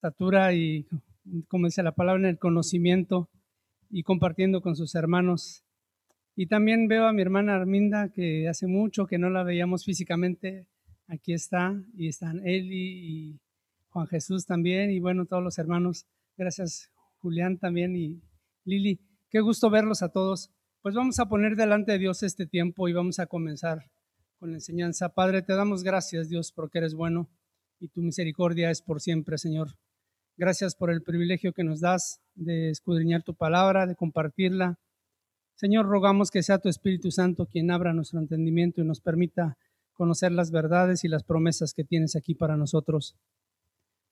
estatura y, como dice la palabra, en el conocimiento y compartiendo con sus hermanos. Y también veo a mi hermana Arminda, que hace mucho que no la veíamos físicamente. Aquí está, y están Eli y Juan Jesús también, y bueno, todos los hermanos. Gracias, Julián también y Lili. Qué gusto verlos a todos. Pues vamos a poner delante de Dios este tiempo y vamos a comenzar con la enseñanza. Padre, te damos gracias, Dios, porque eres bueno y tu misericordia es por siempre, Señor. Gracias por el privilegio que nos das de escudriñar tu palabra, de compartirla. Señor, rogamos que sea tu Espíritu Santo quien abra nuestro entendimiento y nos permita conocer las verdades y las promesas que tienes aquí para nosotros.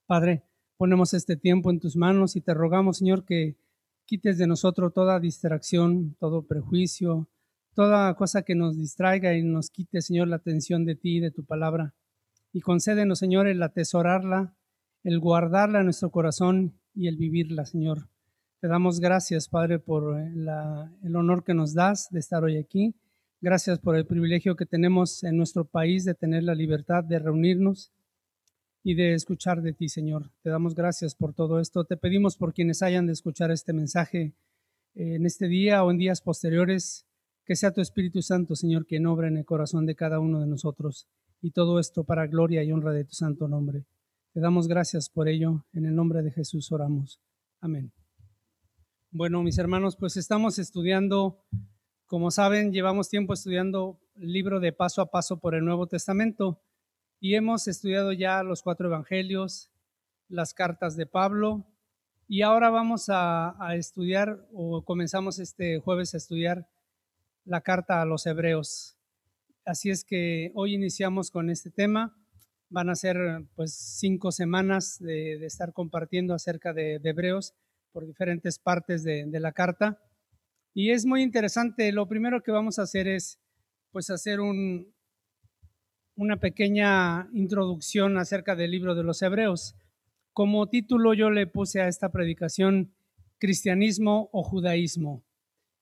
Padre, ponemos este tiempo en tus manos y te rogamos, Señor, que quites de nosotros toda distracción, todo prejuicio, toda cosa que nos distraiga y nos quite, Señor, la atención de ti y de tu palabra. Y concédenos, Señor, el atesorarla, el guardarla en nuestro corazón y el vivirla, Señor. Te damos gracias, Padre, por eh, el honor que nos das de estar hoy aquí. Gracias por el privilegio que tenemos en nuestro país de tener la libertad de reunirnos y de escuchar de ti, Señor. Te damos gracias por todo esto. Te pedimos por quienes hayan de escuchar este mensaje eh, en este día o en días posteriores, que sea tu Espíritu Santo, Señor, quien obra en el corazón de cada uno de nosotros. Y todo esto para gloria y honra de tu santo nombre. Te damos gracias por ello. En el nombre de Jesús oramos. Amén. Bueno, mis hermanos, pues estamos estudiando, como saben, llevamos tiempo estudiando el libro de paso a paso por el Nuevo Testamento y hemos estudiado ya los cuatro evangelios, las cartas de Pablo y ahora vamos a, estudiar o comenzamos este jueves a estudiar la carta a los hebreos. Así es que hoy iniciamos con este tema Van a ser pues cinco semanas de, estar compartiendo acerca de, Hebreos por diferentes partes de, la carta. Y es muy interesante. Lo primero que vamos a hacer es pues hacer un, una pequeña introducción acerca del libro de los Hebreos. Como título yo le puse a esta predicación Cristianismo o Judaísmo.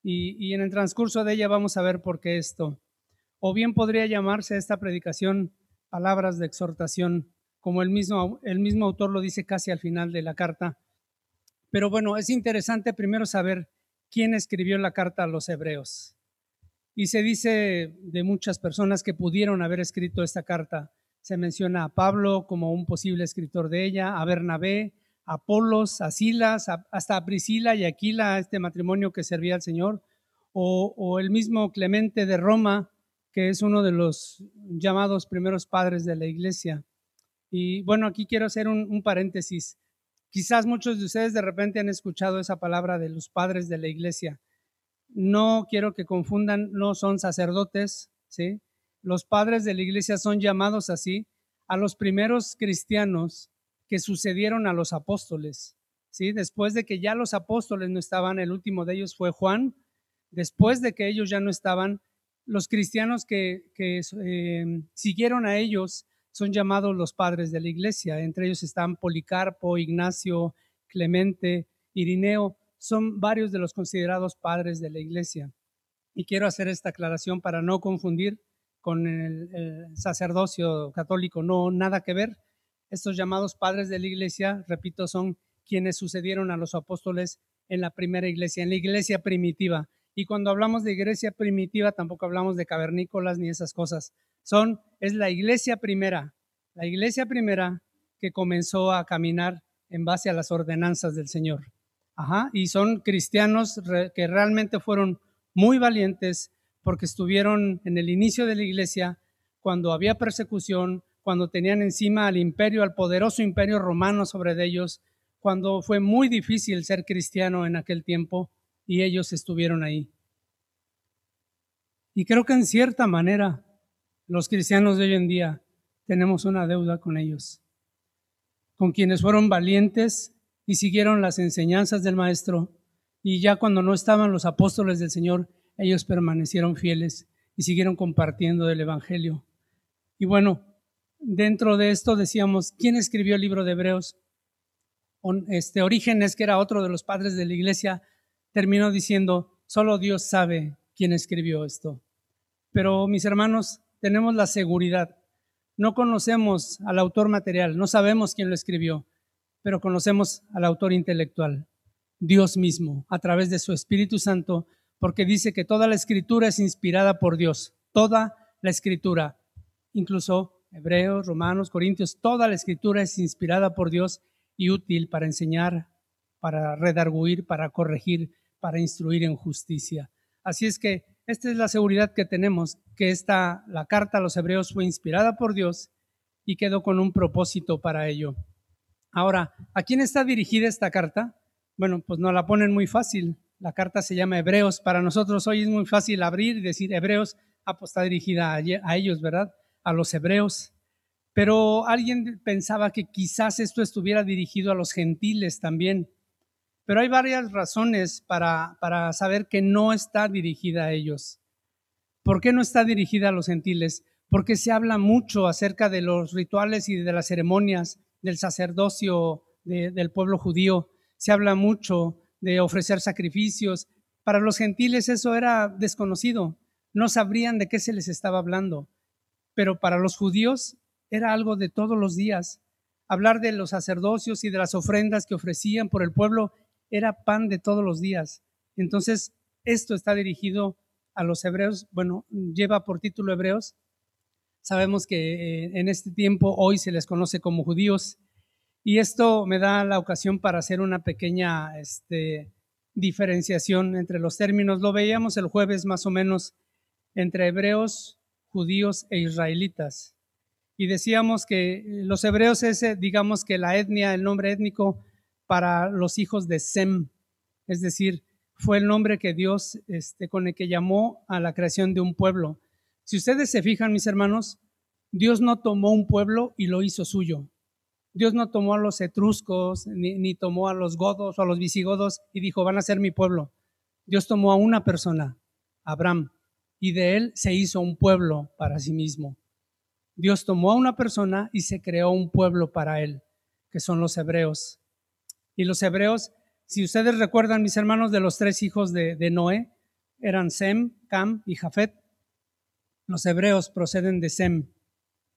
Y, y, en el transcurso de ella vamos a ver por qué esto. O bien podría llamarse esta predicación palabras de exhortación, como el mismo, el mismo autor lo dice casi al final de la carta. Pero bueno, es interesante primero saber quién escribió la carta a los hebreos. Y se dice de muchas personas que pudieron haber escrito esta carta. Se menciona a Pablo como un posible escritor de ella, a Bernabé, a Apolos, a Silas, hasta a Priscila y Aquila, este matrimonio que servía al Señor, o el mismo Clemente de Roma, que es uno de los llamados primeros padres de la iglesia. Y bueno, aquí quiero hacer un, paréntesis. Quizás muchos de ustedes de repente han escuchado esa palabra de los padres de la iglesia. No quiero que confundan, no son sacerdotes, ¿sí? Los padres de la iglesia son llamados así a los primeros cristianos que sucedieron a los apóstoles, ¿sí? Después de que ya los apóstoles no estaban, el último de ellos fue Juan, después de que ellos ya no estaban, los cristianos que, eh, siguieron a ellos son llamados los padres de la iglesia. Entre ellos están Policarpo, Ignacio, Clemente, Irineo. Son varios de los considerados padres de la iglesia. Y quiero hacer esta aclaración para no confundir con el, el sacerdocio católico. No, nada que ver. Estos llamados padres de la iglesia, repito, son quienes sucedieron a los apóstoles en la primera iglesia, en la iglesia primitiva. Y cuando hablamos de iglesia primitiva, tampoco hablamos de cavernícolas ni esas cosas. Son, es la iglesia primera, la iglesia primera que comenzó a caminar en base a las ordenanzas del Señor. Ajá, y son cristianos que realmente fueron muy valientes porque estuvieron en el inicio de la iglesia cuando había persecución, cuando tenían encima al imperio, al poderoso imperio romano sobre ellos, cuando fue muy difícil ser cristiano en aquel tiempo y ellos estuvieron ahí. Y creo que en cierta manera los cristianos de hoy en día tenemos una deuda con ellos, con quienes fueron valientes y siguieron las enseñanzas del Maestro, y ya cuando no estaban los apóstoles del Señor, ellos permanecieron fieles y siguieron compartiendo del Evangelio. Y bueno, dentro de esto decíamos, ¿quién escribió el libro de Hebreos? Este Orígenes, que era otro de los padres de la iglesia, terminó diciendo, solo Dios sabe quién escribió esto. Pero mis hermanos, tenemos la seguridad. No conocemos al autor material, no sabemos quién lo escribió, pero conocemos al autor intelectual, Dios mismo, a través de su Espíritu Santo, porque dice que toda la escritura es inspirada por Dios, toda la escritura, incluso Hebreos, Romanos, Corintios, toda la escritura es inspirada por Dios y útil para enseñar, para redarguir, para corregir, para instruir en justicia. Así es que esta es la seguridad que tenemos, que esta, la carta a los hebreos fue inspirada por Dios y quedó con un propósito para ello. Ahora, ¿a quién está dirigida esta carta? Bueno, pues no la ponen muy fácil. La carta se llama Hebreos. Para nosotros hoy es muy fácil abrir y decir Hebreos, ah, pues está dirigida a ellos, ¿verdad? A los hebreos. Pero alguien pensaba que quizás esto estuviera dirigido a los gentiles también. Pero hay varias razones para, para saber que no está dirigida a ellos. ¿Por qué no está dirigida a los gentiles? Porque se habla mucho acerca de los rituales y de las ceremonias del sacerdocio del pueblo judío. Se habla mucho de ofrecer sacrificios. Para los gentiles eso era desconocido. No sabrían de qué se les estaba hablando. Pero para los judíos era algo de todos los días. Hablar de los sacerdocios y de las ofrendas que ofrecían por el pueblo era pan de todos los días. Entonces, esto está dirigido a los hebreos, bueno, lleva por título hebreos, Sabemos que eh, en este tiempo hoy se les conoce como judíos y esto me da la ocasión para hacer una pequeña este, diferenciación entre los términos. Lo veíamos el jueves más o menos entre hebreos, judíos e israelitas. Y decíamos que los hebreos es, eh, digamos que la etnia, el nombre étnico para los hijos de Sem, es decir, fue el nombre que Dios, este, con el que llamó a la creación de un pueblo. Si ustedes se fijan, mis hermanos, Dios no tomó un pueblo y lo hizo suyo. Dios no tomó a los etruscos, ni, tomó a los godos o a los visigodos y dijo, van a ser mi pueblo. Dios tomó a una persona, Abraham, y de él se hizo un pueblo para sí mismo. Dios tomó a una persona y se creó un pueblo para él, que son los hebreos. Y los hebreos, si ustedes recuerdan, mis hermanos, de los tres hijos de, de Noé, eran Sem, Cam y Jafet. Los hebreos proceden de Sem.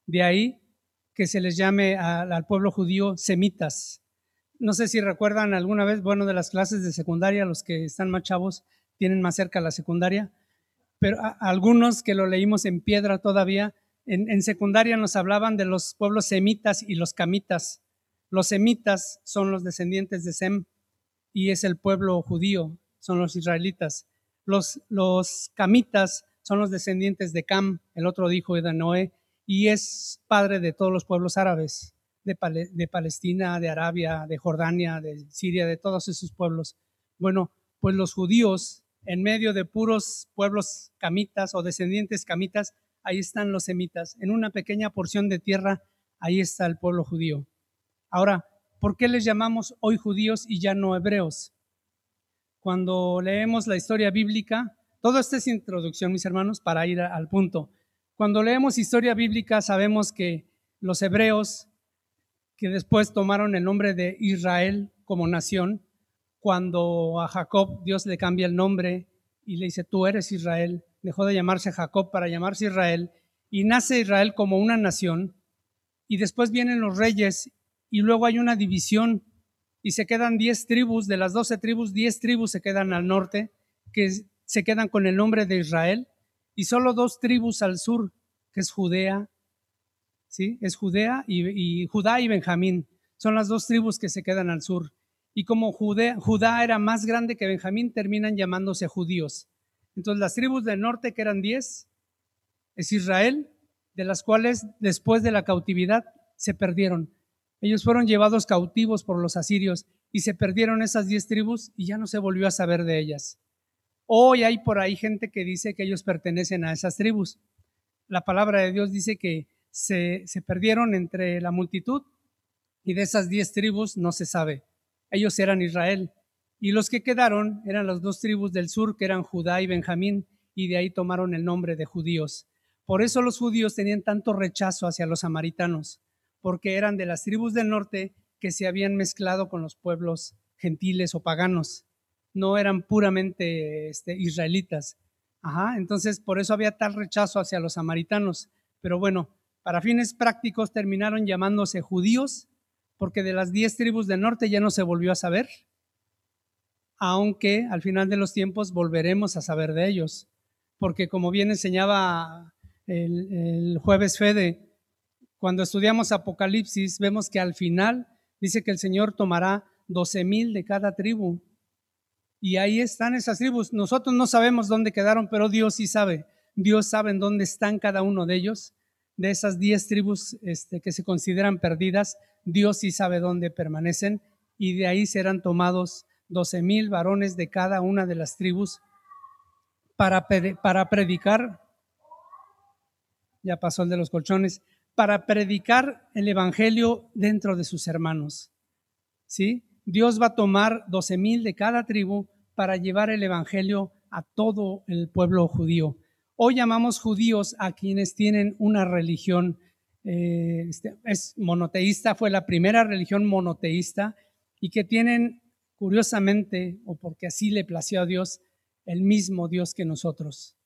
De ahí que se les llame al pueblo judío semitas. No sé si recuerdan alguna vez, bueno, de las clases de secundaria, los que están más chavos tienen más cerca la secundaria, pero algunos que lo leímos en piedra todavía, en secundaria nos hablaban de los pueblos semitas y los camitas. Los semitas son los descendientes de Sem y es el pueblo judío, son los israelitas. Los, camitas son los descendientes de Cam, el otro hijo de Noé, y es padre de todos los pueblos árabes, de, Palestina, de Arabia, de Jordania, de Siria, de todos esos pueblos. Bueno, pues los judíos, en medio de puros pueblos camitas o descendientes camitas, ahí están los semitas. En una pequeña porción de tierra, ahí está el pueblo judío. Ahora, ¿por qué les llamamos hoy judíos y ya no hebreos? Cuando leemos la historia bíblica, todo esto es introducción, mis hermanos, para ir al punto. Cuando leemos historia bíblica sabemos que los hebreos, que después tomaron el nombre de Israel como nación, cuando a Jacob Dios le cambia el nombre y le dice, tú eres Israel, dejó de llamarse Jacob para llamarse Israel, y nace Israel como una nación, y después vienen los reyes, y luego hay una división, y se quedan diez tribus, de las doce tribus, diez tribus se quedan al norte, que se quedan con el nombre de Israel y solo dos tribus al sur, que es Judea, ¿sí? Es Judea y, Judá y Benjamín. Son las dos tribus que se quedan al sur. Y como Judá era más grande que Benjamín, terminan llamándose judíos. Entonces las tribus del norte, que eran diez, es Israel, de las cuales después de la cautividad se perdieron. Ellos fueron llevados cautivos por los asirios y se perdieron esas diez tribus y ya no se volvió a saber de ellas. Hoy hay por ahí gente que dice que ellos pertenecen a esas tribus. La palabra de Dios dice que se, perdieron entre la multitud y de esas diez tribus no se sabe. Ellos eran Israel. Y los que quedaron eran las dos tribus del sur, que eran Judá y Benjamín, y de ahí tomaron el nombre de judíos. Por eso los judíos tenían tanto rechazo hacia los samaritanos, porque eran de las tribus del norte que se habían mezclado con los pueblos gentiles o paganos no eran puramente este, israelitas. Ajá, entonces por eso había tal rechazo hacia los samaritanos. Pero bueno, para fines prácticos terminaron llamándose judíos porque de las diez tribus del norte ya no se volvió a saber, aunque al final de los tiempos volveremos a saber de ellos, porque como bien enseñaba el, el jueves Fede, cuando estudiamos Apocalipsis vemos que al final dice que el Señor tomará doce mil de cada tribu. Y ahí están esas tribus. Nosotros no sabemos dónde quedaron, pero Dios sí sabe. Dios sabe en dónde están cada uno de ellos. De esas diez tribus este, que se consideran perdidas, Dios sí sabe dónde permanecen. Y de ahí serán tomados doce mil varones de cada una de las tribus para, para predicar. Ya pasó el de los colchones. Para predicar el evangelio dentro de sus hermanos. ¿Sí? Dios va a tomar doce mil de cada tribu para llevar el Evangelio a todo el pueblo judío. Hoy llamamos judíos a quienes tienen una religión eh, este, es monoteísta, fue la primera religión monoteísta y que tienen, curiosamente, o porque así le plació a Dios, el mismo Dios que nosotros.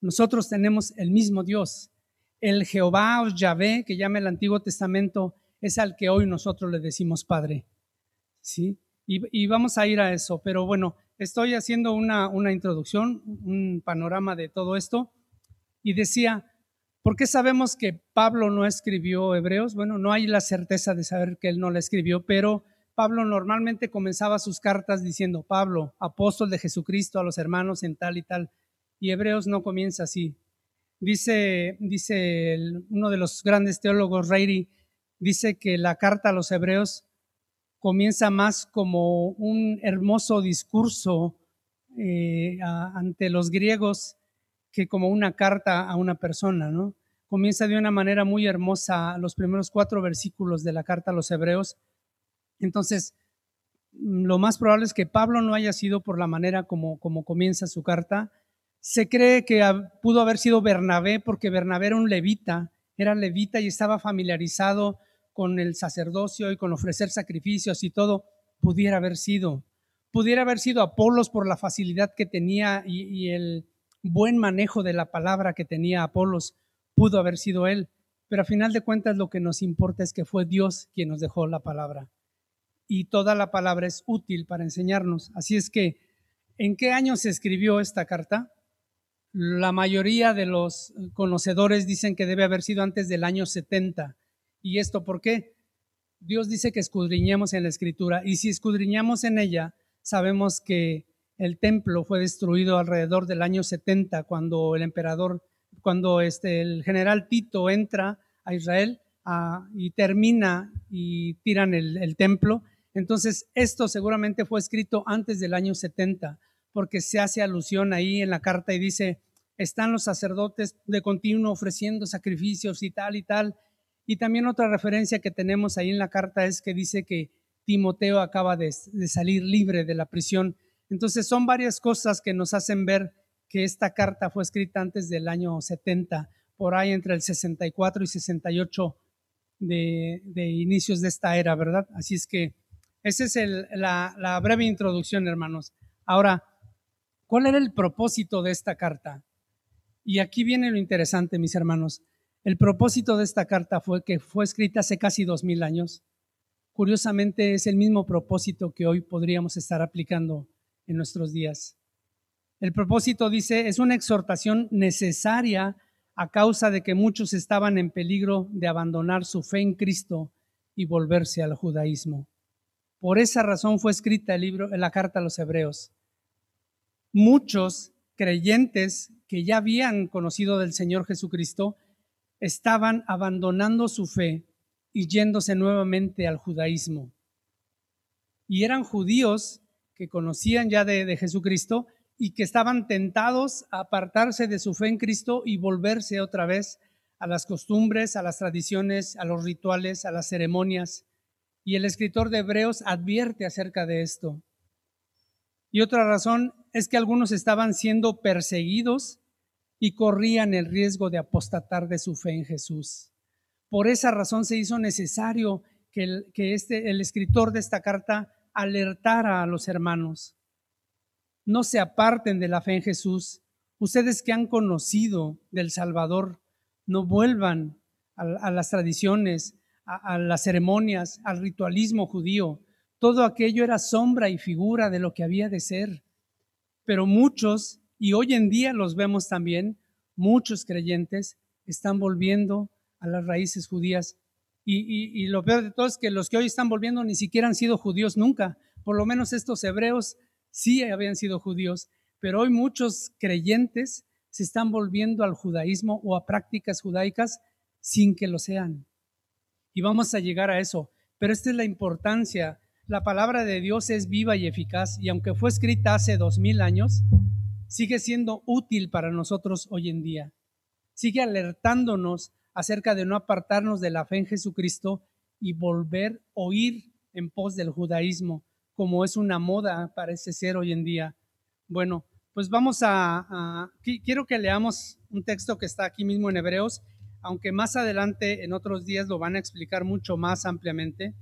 Nosotros tenemos el mismo Dios. El Jehová o Yahvé, que llama el Antiguo Testamento, es al que hoy nosotros le decimos Padre. ¿sí? Y, vamos a ir a eso, pero bueno, estoy haciendo una, una introducción, un panorama de todo esto, y decía, ¿por qué sabemos que Pablo no escribió Hebreos? Bueno, no hay la certeza de saber que él no la escribió, pero Pablo normalmente comenzaba sus cartas diciendo, Pablo, apóstol de Jesucristo a los hermanos en tal y tal, y Hebreos no comienza así. Dice, dice uno de los grandes teólogos, Reiri, dice que la carta a los Hebreos comienza más como un hermoso discurso eh, ante los griegos que como una carta a una persona, ¿no? Comienza de una manera muy hermosa los primeros cuatro versículos de la carta a los hebreos. Entonces, lo más probable es que Pablo no haya sido por la manera como, como comienza su carta. Se cree que pudo haber sido Bernabé porque Bernabé era un levita, era levita y estaba familiarizado con el sacerdocio y con ofrecer sacrificios y todo, pudiera haber sido. Pudiera haber sido Apolos por la facilidad que tenía y, el buen manejo de la palabra que tenía Apolos, pudo haber sido él. Pero a final de cuentas lo que nos importa es que fue Dios quien nos dejó la palabra. Y toda la palabra es útil para enseñarnos. Así es que, ¿en qué año se escribió esta carta? La mayoría de los conocedores dicen que debe haber sido antes del año 70 ¿Y esto por qué? Dios dice que escudriñemos en la escritura y si escudriñamos en ella, sabemos que el templo fue destruido alrededor del año 70 cuando el emperador, cuando este, el general Tito entra a Israel y termina y tiran el templo. Entonces, esto seguramente fue escrito antes del año 70 porque se hace alusión ahí en la carta y dice, están los sacerdotes de continuo ofreciendo sacrificios y tal y tal, y también otra referencia que tenemos ahí en la carta es que dice que Timoteo acaba de, salir libre de la prisión. Entonces son varias cosas que nos hacen ver que esta carta fue escrita antes del año 70, por ahí entre el 64 y 68 de, inicios de esta era, ¿verdad? Así es que esa es la, la breve introducción, hermanos. Ahora, ¿cuál era el propósito de esta carta? Y aquí viene lo interesante, mis hermanos. El propósito de esta carta fue que fue escrita hace casi dos mil años. Curiosamente es el mismo propósito que hoy podríamos estar aplicando en nuestros días. El propósito dice, es una exhortación necesaria a causa de que muchos estaban en peligro de abandonar su fe en Cristo y volverse al judaísmo. Por esa razón fue escrita el libro, la carta a los hebreos. Muchos creyentes que ya habían conocido del Señor Jesucristo estaban abandonando su fe y yéndose nuevamente al judaísmo. Y eran judíos que conocían ya de, Jesucristo y que estaban tentados a apartarse de su fe en Cristo y volverse otra vez a las costumbres, a las tradiciones, a los rituales, a las ceremonias. Y el escritor de Hebreos advierte acerca de esto. Y otra razón es que algunos estaban siendo perseguidos y corrían el riesgo de apostatar de su fe en Jesús. Por esa razón se hizo necesario que el, que este, el escritor de esta carta alertara a los hermanos. No se aparten de la fe en Jesús. Ustedes que han conocido del Salvador, no vuelvan a, las tradiciones, a, las ceremonias, al ritualismo judío. Todo aquello era sombra y figura de lo que había de ser. Pero muchos, y hoy en día los vemos también, muchos creyentes están volviendo a las raíces judías. Y, lo peor de todo es que los que hoy están volviendo ni siquiera han sido judíos nunca. Por lo menos estos hebreos sí habían sido judíos. Pero hoy muchos creyentes se están volviendo al judaísmo o a prácticas judaicas sin que lo sean. Y vamos a llegar a eso. Pero esta es la importancia. La palabra de Dios es viva y eficaz y aunque fue escrita hace dos mil años, sigue siendo útil para nosotros hoy en día. Sigue alertándonos acerca de no apartarnos de la fe en Jesucristo y volver o ir en pos del judaísmo, como es una moda, parece ser hoy en día. Bueno, pues vamos a, quiero que leamos un texto que está aquí mismo en Hebreos, aunque más adelante en otros días lo van a explicar mucho más ampliamente.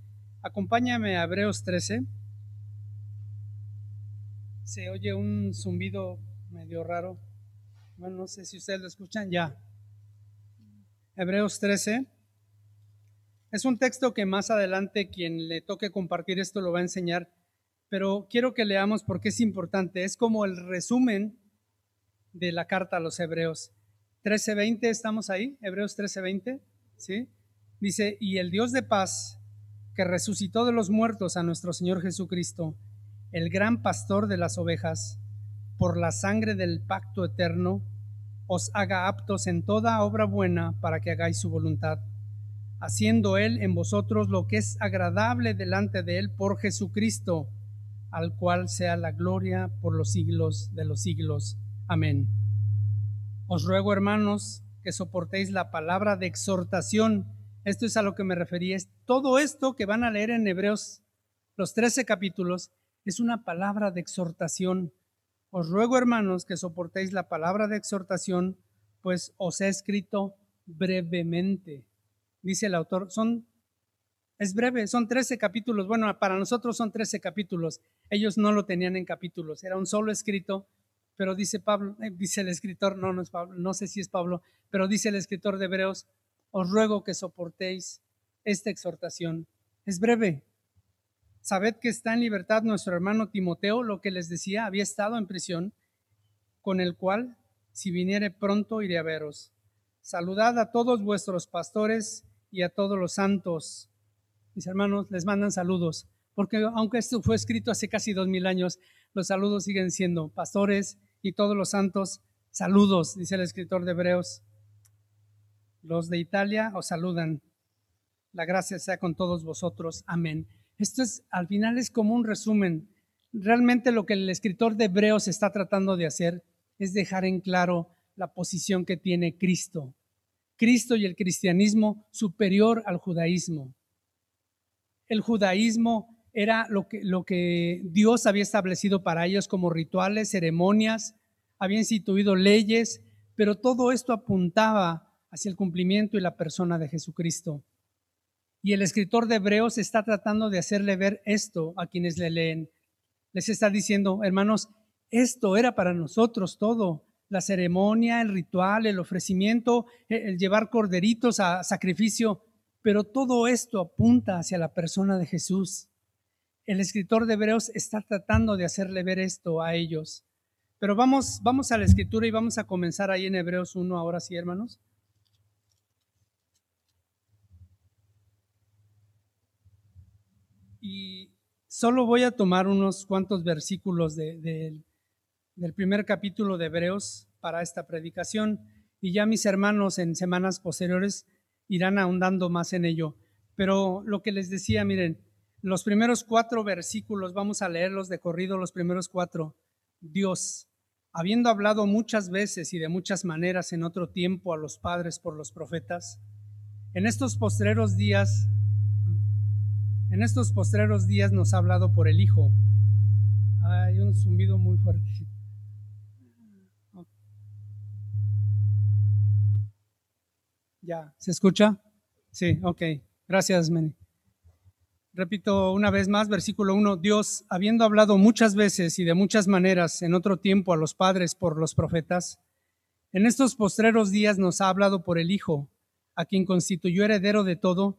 Acompáñame a Hebreos 13. Se oye un zumbido medio raro. Bueno, no sé si ustedes lo escuchan ya. Hebreos 13. Es un texto que más adelante quien le toque compartir esto lo va a enseñar pero quiero que leamos porque es importante. Es como el resumen de la carta a los hebreos. 13:20, ¿estamos ahí? Hebreos 13:20, ¿sí? Dice, y el Dios de paz, que resucitó de los muertos a nuestro Señor Jesucristo, el gran pastor de las ovejas, por la sangre del pacto eterno, os haga aptos en toda obra buena para que hagáis su voluntad, haciendo Él en vosotros lo que es agradable delante de Él por Jesucristo al cual sea la gloria por los siglos de los siglos. Amén. Os ruego, hermanos, que soportéis la palabra de exhortación. Esto es a lo que me refería. todo esto que van a leer en Hebreos, los 13 capítulos, es una palabra de exhortación. Os ruego, hermanos, que soportéis la palabra de exhortación, pues os he escrito brevemente. Dice el autor, son es breve, son 13 capítulos. Bueno, para nosotros son 13 capítulos. Ellos no lo tenían en capítulos, era un solo escrito, pero dice Pablo, eh, dice el escritor, no, no es Pablo, no sé si es Pablo, pero dice el escritor de Hebreos, os ruego que soportéis esta exhortación. Es breve. Sabed que está en libertad nuestro hermano Timoteo, lo que les decía, había estado en prisión, con el cual, si viniere pronto, iré a veros. Saludad a todos vuestros pastores y a todos los santos mis hermanos, les mandan saludos, porque aunque esto fue escrito hace casi dos mil años, los saludos siguen siendo pastores y todos los santos. Saludos, dice el escritor de Hebreos. Los de Italia os saludan. La gracia sea con todos vosotros. Amén. Esto es, al final es como un resumen. Realmente lo que el escritor de Hebreos está tratando de hacer es dejar en claro la posición que tiene Cristo. Cristo y el cristianismo superior al judaísmo el judaísmo era lo que, lo que Dios había establecido para ellos como rituales, ceremonias, había instituido leyes, pero todo esto apuntaba hacia el cumplimiento y la persona de Jesucristo. Y el escritor de Hebreos está tratando de hacerle ver esto a quienes le leen. Les está diciendo, hermanos, esto era para nosotros todo, la ceremonia, el ritual, el ofrecimiento, el llevar corderitos a sacrificio pero todo esto apunta hacia la persona de Jesús. El escritor de Hebreos está tratando de hacerle ver esto a ellos. Pero vamos, vamos a la escritura y vamos a comenzar ahí en Hebreos 1, ahora sí, hermanos. Y solo voy a tomar unos cuantos versículos del primer capítulo de Hebreos para esta predicación. Y ya mis hermanos en semanas posteriores irán ahondando más en ello. Pero lo que les decía, miren, los primeros cuatro versículos, vamos a leerlos de corrido, los primeros cuatro. Dios, habiendo hablado muchas veces y de muchas maneras en otro tiempo a los padres por los profetas, en estos postreros días, en estos postreros días nos ha hablado por el Hijo. Hay un zumbido muy fuerte. Ya, ¿se escucha? Sí, ok. Gracias, Meni. Repito una vez más, versículo 1, Dios, habiendo hablado muchas veces y de muchas maneras en otro tiempo a los padres por los profetas, en estos postreros días nos ha hablado por el Hijo, a quien constituyó heredero de todo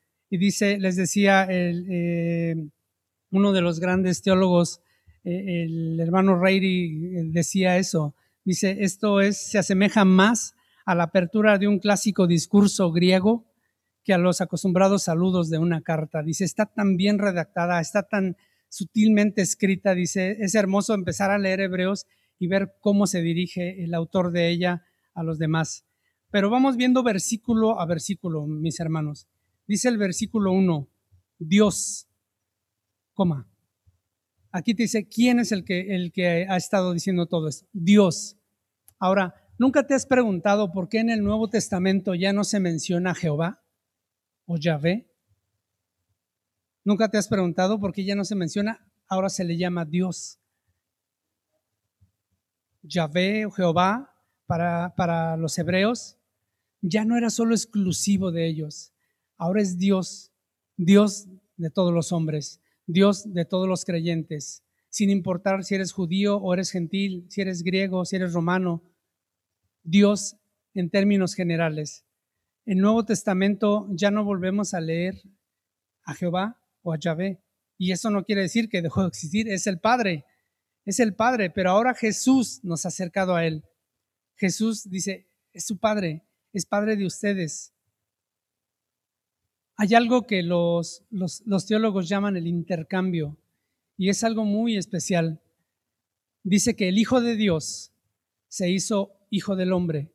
Y dice, les decía eh, uno de los grandes teólogos, eh, el hermano Reiri, decía eso. Dice, esto es, se asemeja más a la apertura de un clásico discurso griego que a los acostumbrados saludos de una carta. Dice, está tan bien redactada, está tan sutilmente escrita, dice, es hermoso empezar a leer Hebreos y ver cómo se dirige el autor de ella a los demás. Pero vamos viendo versículo a versículo, mis hermanos. Dice el versículo 1, Dios, coma. Aquí te dice, ¿quién es el que, el que ha estado diciendo todo esto? Dios. Ahora, ¿Nunca te has preguntado por qué en el Nuevo Testamento ya no se menciona Jehová o Yahvé? ¿Nunca te has preguntado por qué ya no se menciona? Ahora se le llama Dios. Yahvé o Jehová para, para los hebreos ya no era solo exclusivo de ellos. Ahora es Dios, Dios de todos los hombres, Dios de todos los creyentes, sin importar si eres judío o eres gentil, si eres griego, si eres romano, Dios en términos generales. En Nuevo Testamento ya no volvemos a leer a Jehová o a Yahvé. Y eso no quiere decir que dejó de existir, es el Padre, es el Padre, pero ahora Jesús nos ha acercado a Él. Jesús dice, es su Padre, es Padre de ustedes. Hay algo que los, teólogos llaman el intercambio y es algo muy especial. Dice que el Hijo de Dios se hizo hijo del hombre,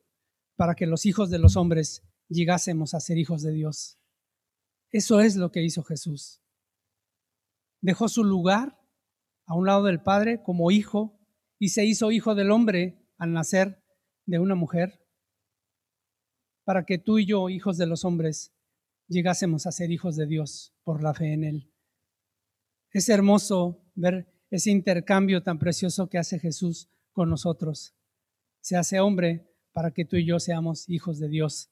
para que los hijos de los hombres llegásemos a ser hijos de Dios. Eso es lo que hizo Jesús. Dejó su lugar a un lado del Padre como hijo y se hizo hijo del hombre al nacer de una mujer, para que tú y yo, hijos de los hombres, llegásemos a ser hijos de Dios por la fe en Él. Es hermoso ver ese intercambio tan precioso que hace Jesús con nosotros se hace hombre para que tú y yo seamos hijos de Dios.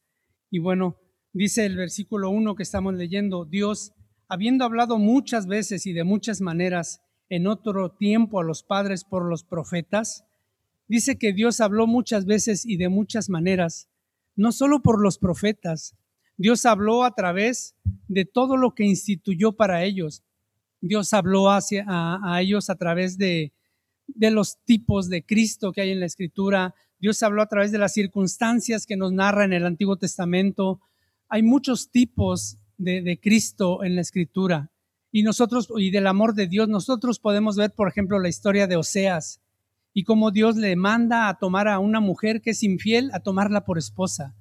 Y bueno, dice el versículo 1 que estamos leyendo, Dios, habiendo hablado muchas veces y de muchas maneras en otro tiempo a los padres por los profetas, dice que Dios habló muchas veces y de muchas maneras, no solo por los profetas, Dios habló a través de todo lo que instituyó para ellos. Dios habló hacia, a, ellos a través de, de los tipos de Cristo que hay en la Escritura, Dios habló a través de las circunstancias que nos narra en el Antiguo Testamento. Hay muchos tipos de, Cristo en la Escritura. Y nosotros, y del amor de Dios, nosotros podemos ver, por ejemplo, la historia de Oseas y cómo Dios le manda a tomar a una mujer que es infiel, a tomarla por esposa.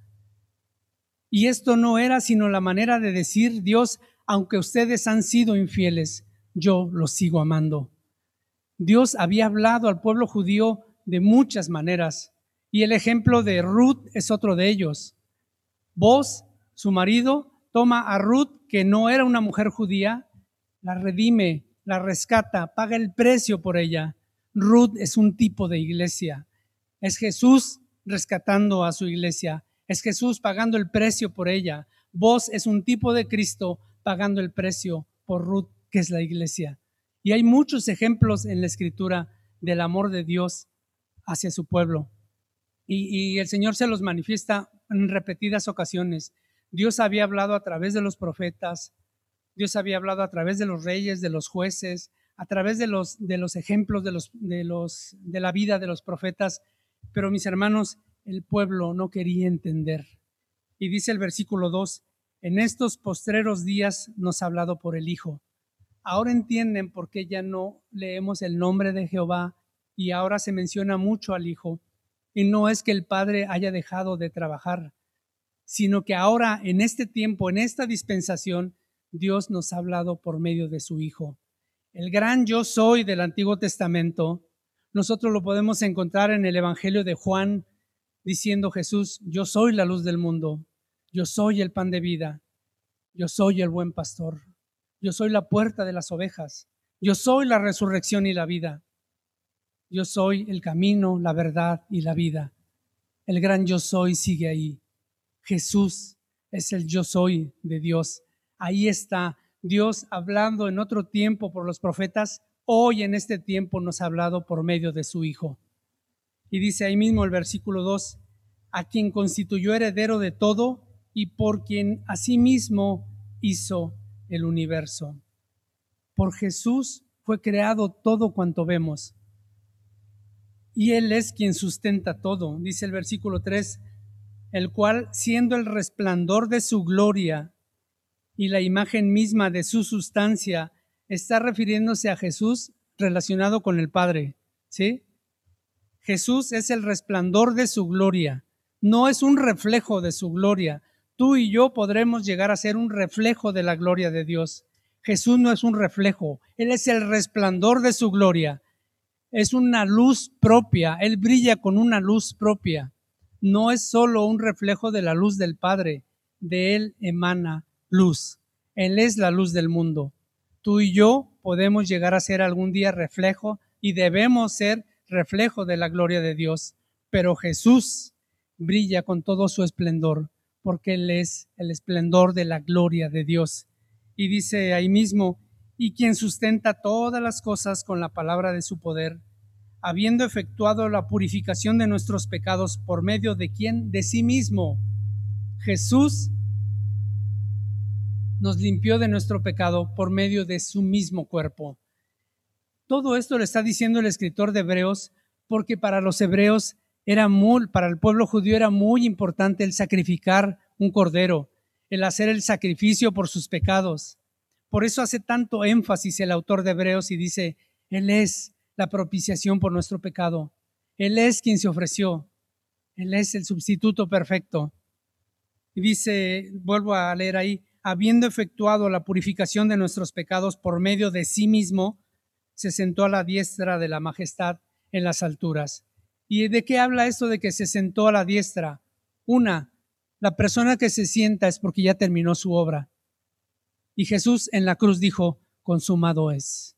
Y esto no era sino la manera de decir, Dios, aunque ustedes han sido infieles, yo los sigo amando. Dios había hablado al pueblo judío de muchas maneras. Y el ejemplo de Ruth es otro de ellos. Vos, su marido, toma a Ruth, que no era una mujer judía, la redime, la rescata, paga el precio por ella. Ruth es un tipo de iglesia. Es Jesús rescatando a su iglesia. Es Jesús pagando el precio por ella. Vos es un tipo de Cristo pagando el precio por Ruth, que es la iglesia. Y hay muchos ejemplos en la escritura del amor de Dios hacia su pueblo. Y, el Señor se los manifiesta en repetidas ocasiones. Dios había hablado a través de los profetas, Dios había hablado a través de los reyes, de los jueces, a través de los, de los ejemplos de, los, de, los, de la vida de los profetas, pero mis hermanos, el pueblo no quería entender. Y dice el versículo 2, en estos postreros días nos ha hablado por el Hijo. Ahora entienden por qué ya no leemos el nombre de Jehová y ahora se menciona mucho al Hijo y no es que el Padre haya dejado de trabajar, sino que ahora, en este tiempo, en esta dispensación, Dios nos ha hablado por medio de su Hijo. El gran yo soy del Antiguo Testamento, nosotros lo podemos encontrar en el Evangelio de Juan, diciendo Jesús, yo soy la luz del mundo, yo soy el pan de vida, yo soy el buen pastor, Yo soy la puerta de las ovejas. Yo soy la resurrección y la vida. Yo soy el camino, la verdad y la vida. El gran yo soy sigue ahí. Jesús es el yo soy de Dios. Ahí está Dios hablando en otro tiempo por los profetas. Hoy en este tiempo nos ha hablado por medio de su Hijo. Y dice ahí mismo el versículo 2, a quien constituyó heredero de todo y por quien asimismo hizo el universo. Por Jesús fue creado todo cuanto vemos. Y Él es quien sustenta todo, dice el versículo 3, el cual, siendo el resplandor de su gloria y la imagen misma de su sustancia, está refiriéndose a Jesús relacionado con el Padre. ¿Sí? Jesús es el resplandor de su gloria, no es un reflejo de su gloria. Tú y yo podremos llegar a ser un reflejo de la gloria de Dios. Jesús no es un reflejo, Él es el resplandor de su gloria. Es una luz propia, Él brilla con una luz propia. No es solo un reflejo de la luz del Padre, de Él emana luz. Él es la luz del mundo. Tú y yo podemos llegar a ser algún día reflejo y debemos ser reflejo de la gloria de Dios. Pero Jesús brilla con todo su esplendor, porque Él es el esplendor de la gloria de Dios. Y dice ahí mismo, y quien sustenta todas las cosas con la palabra de su poder, habiendo efectuado la purificación de nuestros pecados por medio de quien, de sí mismo. Jesús nos limpió de nuestro pecado por medio de su mismo cuerpo. Todo esto le está diciendo el escritor de Hebreos porque para los hebreos era muy, para el pueblo judío era muy importante el sacrificar un cordero, el hacer el sacrificio por sus pecados. Por eso hace tanto énfasis el autor de Hebreos y dice, Él es la propiciación por nuestro pecado. Él es quien se ofreció. Él es el sustituto perfecto. Y dice, vuelvo a leer ahí, habiendo efectuado la purificación de nuestros pecados por medio de sí mismo, se sentó a la diestra de la majestad en las alturas. ¿Y de qué habla esto de que se sentó a la diestra? Una, la persona que se sienta es porque ya terminó su obra. Y Jesús en la cruz dijo, consumado es.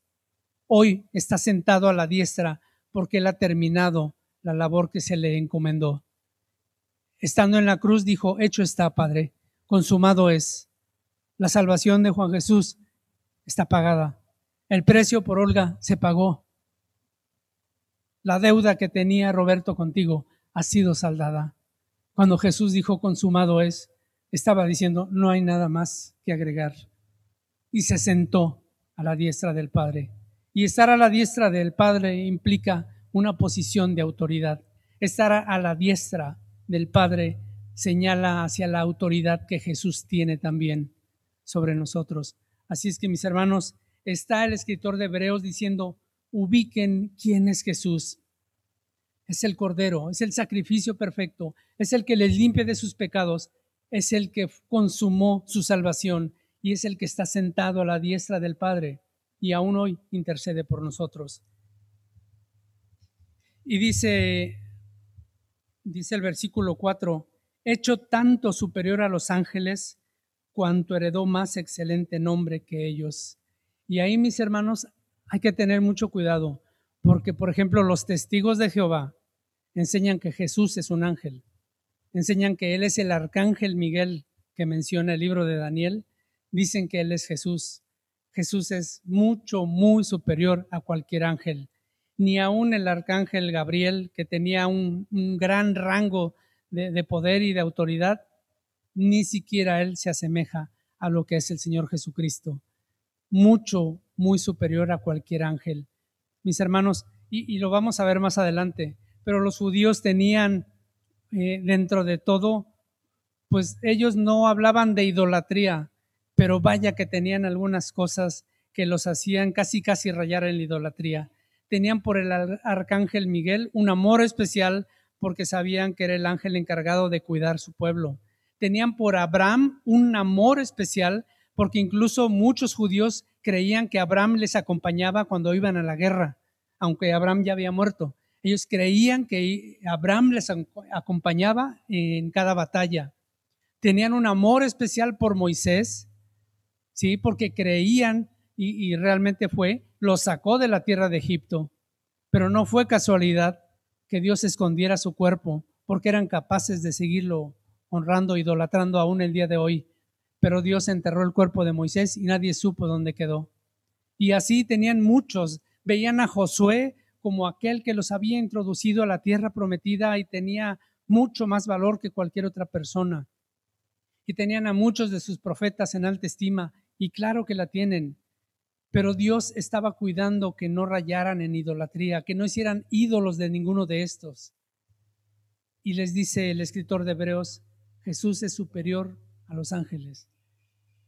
Hoy está sentado a la diestra porque él ha terminado la labor que se le encomendó. Estando en la cruz dijo, hecho está, Padre, consumado es. La salvación de Juan Jesús está pagada. El precio por Olga se pagó. La deuda que tenía Roberto contigo ha sido saldada. Cuando Jesús dijo consumado es, estaba diciendo no hay nada más que agregar. Y se sentó a la diestra del Padre. Y estar a la diestra del Padre implica una posición de autoridad. Estar a la diestra del Padre señala hacia la autoridad que Jesús tiene también sobre nosotros. Así es que mis hermanos, está el escritor de Hebreos diciendo, ubiquen quién es Jesús. Es el Cordero, es el sacrificio perfecto, es el que les limpia de sus pecados, es el que consumó su salvación y es el que está sentado a la diestra del Padre y aún hoy intercede por nosotros. Y dice, dice el versículo 4, hecho tanto superior a los ángeles, cuanto heredó más excelente nombre que ellos. Y ahí, mis hermanos, hay que tener mucho cuidado, porque, por ejemplo, los testigos de Jehová enseñan que Jesús es un ángel, enseñan que Él es el arcángel Miguel que menciona el libro de Daniel, dicen que Él es Jesús. Jesús es mucho, muy superior a cualquier ángel. Ni aun el arcángel Gabriel, que tenía un, gran rango de poder y de autoridad, ni siquiera Él se asemeja a lo que es el Señor Jesucristo mucho, muy superior a cualquier ángel. Mis hermanos, y, lo vamos a ver más adelante, pero los judíos tenían eh, dentro de todo, pues ellos no hablaban de idolatría, pero vaya que tenían algunas cosas que los hacían casi casi rayar en la idolatría. Tenían por el arcángel Miguel un amor especial porque sabían que era el ángel encargado de cuidar su pueblo. Tenían por Abraham un amor especial porque incluso muchos judíos creían que Abraham les acompañaba cuando iban a la guerra, aunque Abraham ya había muerto. Ellos creían que Abraham les acompañaba en cada batalla. Tenían un amor especial por Moisés. ¿sí? Porque creían, y, y realmente fue, los sacó de la tierra de Egipto. Pero no fue casualidad que Dios escondiera su cuerpo, porque eran capaces de seguirlo honrando, idolatrando aún el día de hoy. Pero Dios enterró el cuerpo de Moisés y nadie supo dónde quedó. Y así tenían muchos. Veían a Josué como aquel que los había introducido a la tierra prometida y tenía mucho más valor que cualquier otra persona. Y tenían a muchos de sus profetas en alta estima, y claro que la tienen. Pero Dios estaba cuidando que no rayaran en idolatría, que no hicieran ídolos de ninguno de estos. Y les dice el escritor de Hebreos, Jesús es superior a los ángeles.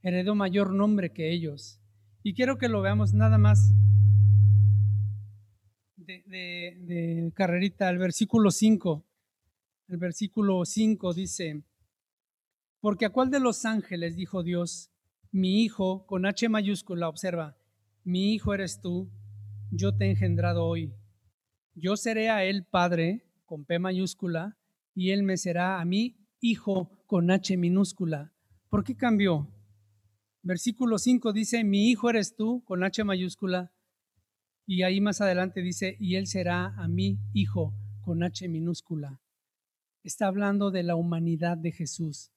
Heredó mayor nombre que ellos. Y quiero que lo veamos nada más de, carrerita, el versículo 5. El versículo 5 dice, porque a cuál de los ángeles dijo Dios, mi hijo, con H mayúscula, observa, mi hijo eres tú, yo te he engendrado hoy. Yo seré a él padre, con P mayúscula, y él me será a mí hijo, con H minúscula. ¿Por qué cambió? Versículo 5 dice, mi hijo eres tú, con H mayúscula, y ahí más adelante dice, y él será a mí hijo, con H minúscula. Está hablando de la humanidad de Jesús.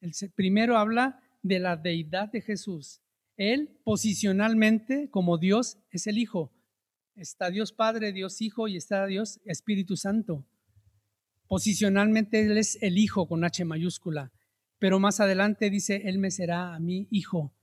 El primero habla de la deidad de Jesús. Él posicionalmente como Dios es el Hijo. Está Dios Padre, Dios Hijo y está Dios Espíritu Santo. Posicionalmente Él es el Hijo con H mayúscula, pero más adelante dice, Él me será a mí Hijo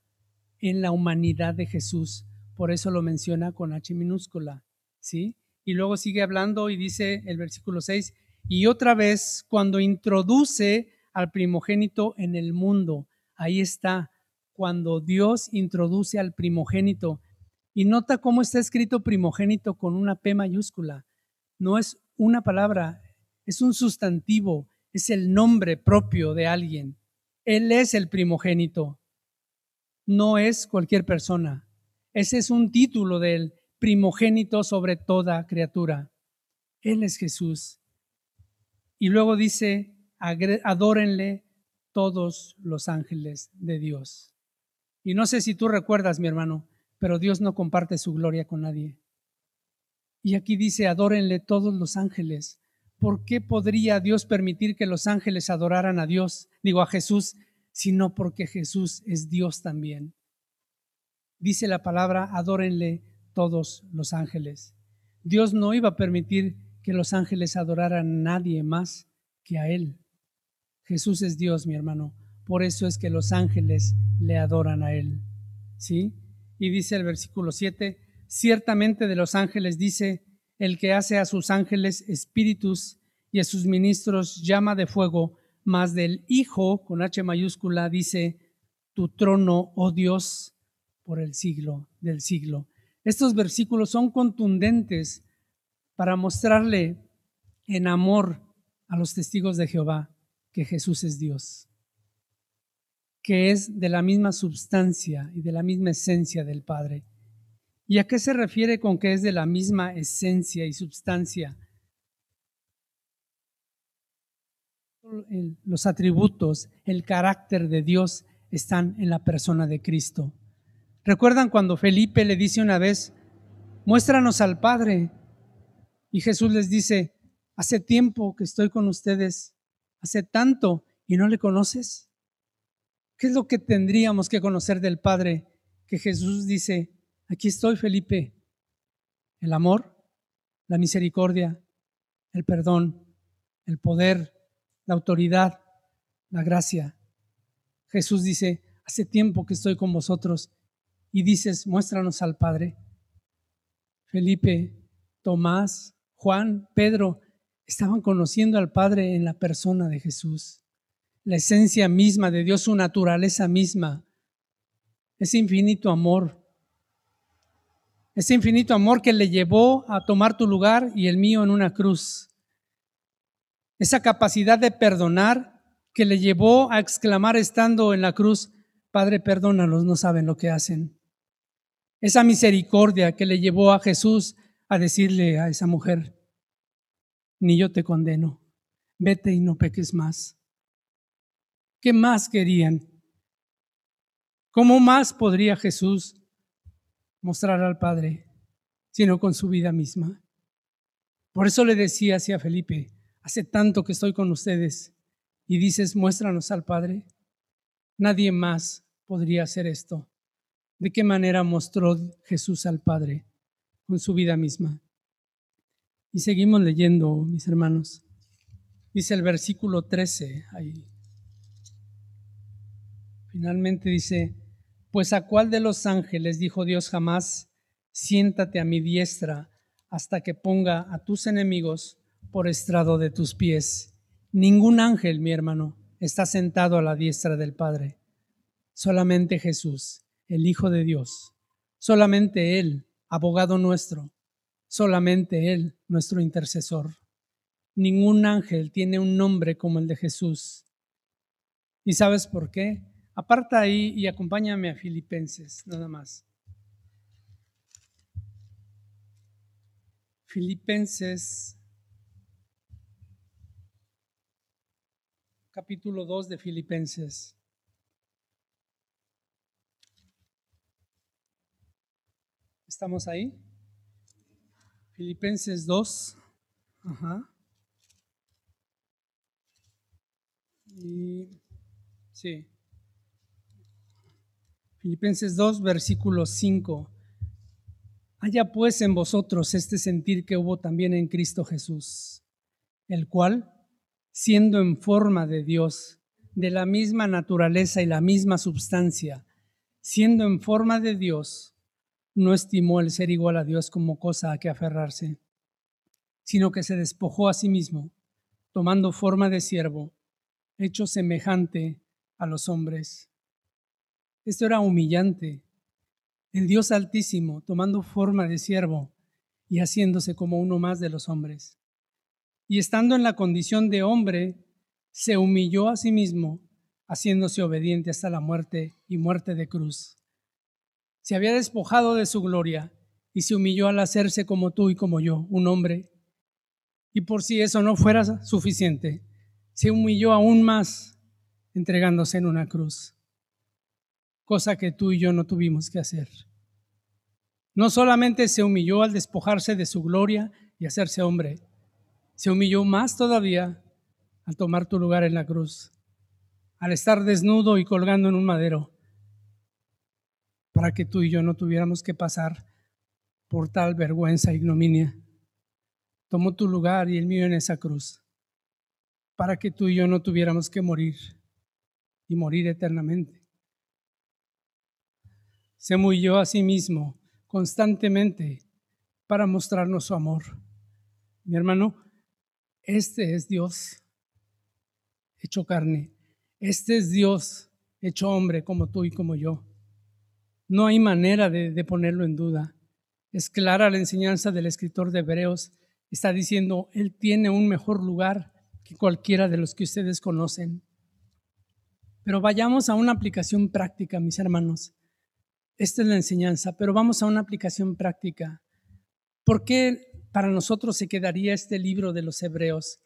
en la humanidad de Jesús. Por eso lo menciona con H minúscula. ¿sí? Y luego sigue hablando y dice el versículo 6, y otra vez cuando introduce al primogénito en el mundo, ahí está, cuando Dios introduce al primogénito. Y nota cómo está escrito primogénito con una P mayúscula. No es una palabra, es un sustantivo, es el nombre propio de alguien. Él es el primogénito, no es cualquier persona. Ese es un título del primogénito sobre toda criatura. Él es Jesús. Y luego dice, adórenle todos los ángeles de Dios. Y no sé si tú recuerdas, mi hermano, pero Dios no comparte su gloria con nadie. Y aquí dice, adórenle todos los ángeles. ¿Por qué podría Dios permitir que los ángeles adoraran a Dios, digo a Jesús, sino porque Jesús es Dios también? Dice la palabra, adórenle todos los ángeles. Dios no iba a permitir que los ángeles adoraran a nadie más que a Él. Jesús es Dios, mi hermano. Por eso es que los ángeles le adoran a Él. ¿Sí? Y dice el versículo 7, ciertamente de los ángeles dice, el que hace a sus ángeles espíritus y a sus ministros llama de fuego, mas del Hijo, con H mayúscula, dice, tu trono, oh Dios, por el siglo del siglo. Estos versículos son contundentes para mostrarle en amor a los testigos de Jehová que Jesús es Dios que es de la misma substancia y de la misma esencia del Padre. ¿Y a qué se refiere con que es de la misma esencia y substancia? Los atributos, el carácter de Dios están en la persona de Cristo. ¿Recuerdan cuando Felipe le dice una vez, muéstranos al Padre? Y Jesús les dice, hace tiempo que estoy con ustedes, hace tanto, y no le conoces. ¿Qué es lo que tendríamos que conocer del Padre? Que Jesús dice, aquí estoy Felipe, el amor, la misericordia, el perdón, el poder, la autoridad, la gracia. Jesús dice, hace tiempo que estoy con vosotros y dices, muéstranos al Padre. Felipe, Tomás, Juan, Pedro, estaban conociendo al Padre en la persona de Jesús la esencia misma de Dios, su naturaleza misma, ese infinito amor, ese infinito amor que le llevó a tomar tu lugar y el mío en una cruz, esa capacidad de perdonar que le llevó a exclamar estando en la cruz, Padre, perdónalos, no saben lo que hacen. Esa misericordia que le llevó a Jesús a decirle a esa mujer, ni yo te condeno, vete y no peques más. ¿Qué más querían? ¿Cómo más podría Jesús mostrar al Padre sino con su vida misma? Por eso le decía así a Felipe, hace tanto que estoy con ustedes y dices, muéstranos al Padre. Nadie más podría hacer esto. ¿De qué manera mostró Jesús al Padre? Con su vida misma. Y seguimos leyendo, mis hermanos. Dice el versículo 13 ahí. Finalmente dice, pues a cuál de los ángeles dijo Dios jamás, siéntate a mi diestra hasta que ponga a tus enemigos por estrado de tus pies. Ningún ángel, mi hermano, está sentado a la diestra del Padre. Solamente Jesús, el Hijo de Dios. Solamente Él, abogado nuestro. Solamente Él, nuestro intercesor. Ningún ángel tiene un nombre como el de Jesús. ¿Y sabes por qué? Aparta ahí y acompáñame a Filipenses, nada más. Filipenses capítulo 2 de Filipenses. ¿Estamos ahí? Filipenses 2. Ajá. Sí. Filipenses 2, versículo 5. Haya pues en vosotros este sentir que hubo también en Cristo Jesús, el cual, siendo en forma de Dios, de la misma naturaleza y la misma substancia, siendo en forma de Dios, no estimó el ser igual a Dios como cosa a que aferrarse, sino que se despojó a sí mismo, tomando forma de siervo, hecho semejante a los hombres. Esto era humillante. El Dios Altísimo, tomando forma de siervo y haciéndose como uno más de los hombres y estando en la condición de hombre, se humilló a sí mismo, haciéndose obediente hasta la muerte y muerte de cruz. Se había despojado de su gloria y se humilló al hacerse como tú y como yo, un hombre. Y por si eso no fuera suficiente, se humilló aún más entregándose en una cruz, cosa que tú y yo no tuvimos que hacer. No solamente se humilló al despojarse de su gloria y hacerse hombre, se humilló más todavía al tomar tu lugar en la cruz, al estar desnudo y colgando en un madero, para que tú y yo no tuviéramos que pasar por tal vergüenza e ignominia. Tomó tu lugar y el mío en esa cruz, para que tú y yo no tuviéramos que morir y morir eternamente. Se humilló a sí mismo constantemente para mostrarnos su amor. Mi hermano, este es Dios hecho carne. Este es Dios hecho hombre como tú y como yo. No hay manera de, ponerlo en duda. Es clara la enseñanza del escritor de Hebreos. Está diciendo, Él tiene un mejor lugar que cualquiera de los que ustedes conocen. Pero vayamos a una aplicación práctica, mis hermanos. Esta es la enseñanza, pero vamos a una aplicación práctica. ¿Por qué para nosotros se quedaría este libro de los hebreos.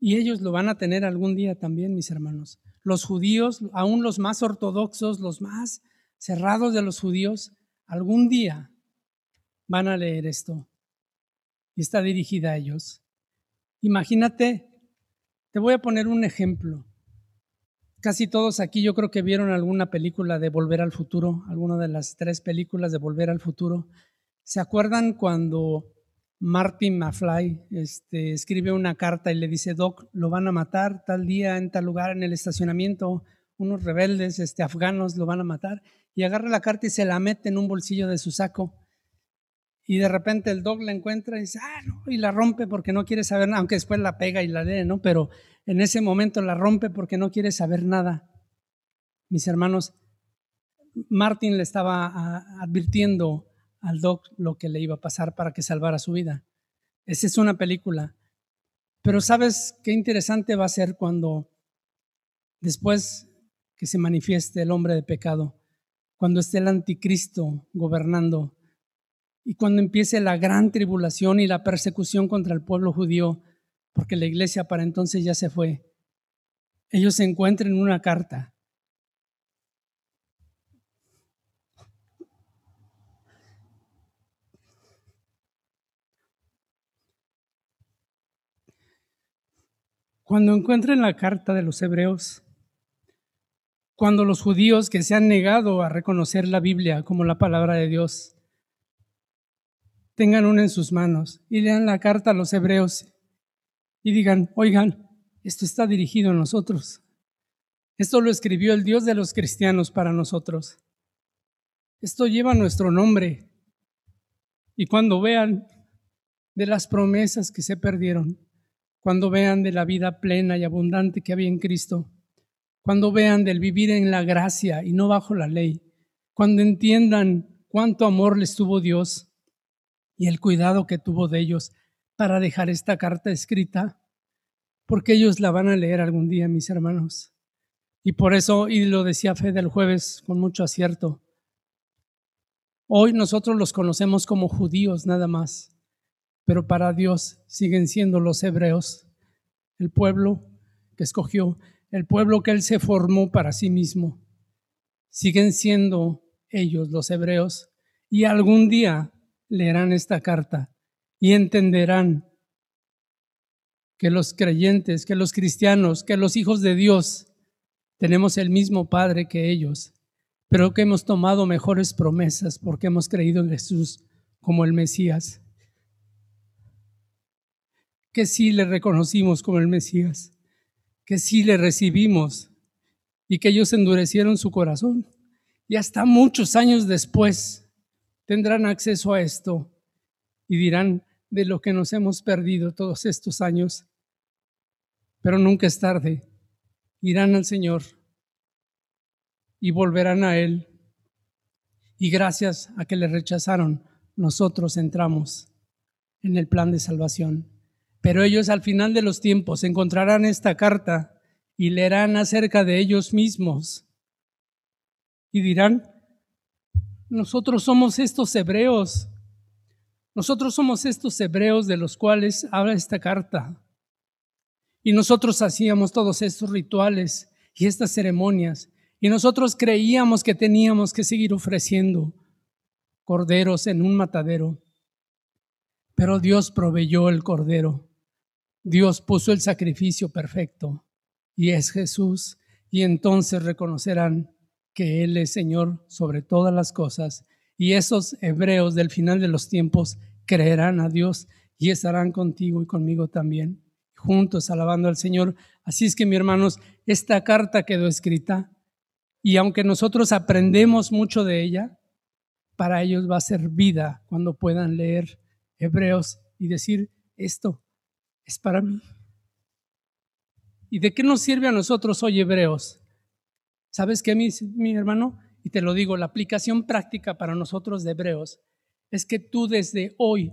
Y ellos lo van a tener algún día también, mis hermanos. Los judíos, aún los más ortodoxos, los más cerrados de los judíos, algún día van a leer esto. Y está dirigida a ellos. Imagínate, te voy a poner un ejemplo. Casi todos aquí yo creo que vieron alguna película de Volver al Futuro, alguna de las tres películas de Volver al Futuro. ¿Se acuerdan cuando Martin McFly este, escribe una carta y le dice, Doc, lo van a matar tal día en tal lugar en el estacionamiento, unos rebeldes este, afganos lo van a matar, y agarra la carta y se la mete en un bolsillo de su saco. Y de repente el Doc la encuentra y dice, ah, no, y la rompe porque no quiere saber nada, aunque después la pega y la lee, ¿no? Pero en ese momento la rompe porque no quiere saber nada. Mis hermanos, Martin le estaba advirtiendo al doc lo que le iba a pasar para que salvara su vida. Esa es una película. Pero sabes qué interesante va a ser cuando después que se manifieste el hombre de pecado, cuando esté el anticristo gobernando y cuando empiece la gran tribulación y la persecución contra el pueblo judío, porque la iglesia para entonces ya se fue. Ellos se encuentran en una carta. Cuando encuentren la carta de los hebreos, cuando los judíos que se han negado a reconocer la Biblia como la palabra de Dios, tengan una en sus manos y lean la carta a los hebreos y digan, oigan, esto está dirigido a nosotros. Esto lo escribió el Dios de los cristianos para nosotros. Esto lleva nuestro nombre. Y cuando vean de las promesas que se perdieron, cuando vean de la vida plena y abundante que había en Cristo, cuando vean del vivir en la gracia y no bajo la ley, cuando entiendan cuánto amor les tuvo Dios y el cuidado que tuvo de ellos para dejar esta carta escrita, porque ellos la van a leer algún día, mis hermanos. Y por eso, y lo decía Fede el jueves con mucho acierto, hoy nosotros los conocemos como judíos nada más pero para Dios siguen siendo los hebreos, el pueblo que escogió, el pueblo que Él se formó para sí mismo. Siguen siendo ellos los hebreos y algún día leerán esta carta y entenderán que los creyentes, que los cristianos, que los hijos de Dios tenemos el mismo Padre que ellos, pero que hemos tomado mejores promesas porque hemos creído en Jesús como el Mesías que sí le reconocimos como el Mesías, que sí le recibimos y que ellos endurecieron su corazón. Y hasta muchos años después tendrán acceso a esto y dirán de lo que nos hemos perdido todos estos años. Pero nunca es tarde. Irán al Señor y volverán a Él. Y gracias a que le rechazaron, nosotros entramos en el plan de salvación. Pero ellos al final de los tiempos encontrarán esta carta y leerán acerca de ellos mismos y dirán, nosotros somos estos hebreos, nosotros somos estos hebreos de los cuales habla esta carta. Y nosotros hacíamos todos estos rituales y estas ceremonias. Y nosotros creíamos que teníamos que seguir ofreciendo corderos en un matadero. Pero Dios proveyó el cordero. Dios puso el sacrificio perfecto y es Jesús, y entonces reconocerán que Él es Señor sobre todas las cosas, y esos hebreos del final de los tiempos creerán a Dios y estarán contigo y conmigo también, juntos alabando al Señor. Así es que, mi hermanos, esta carta quedó escrita, y aunque nosotros aprendemos mucho de ella, para ellos va a ser vida cuando puedan leer Hebreos y decir esto es para mí. ¿Y de qué nos sirve a nosotros hoy hebreos? ¿Sabes qué, mi hermano? Y te lo digo, la aplicación práctica para nosotros de hebreos es que tú desde hoy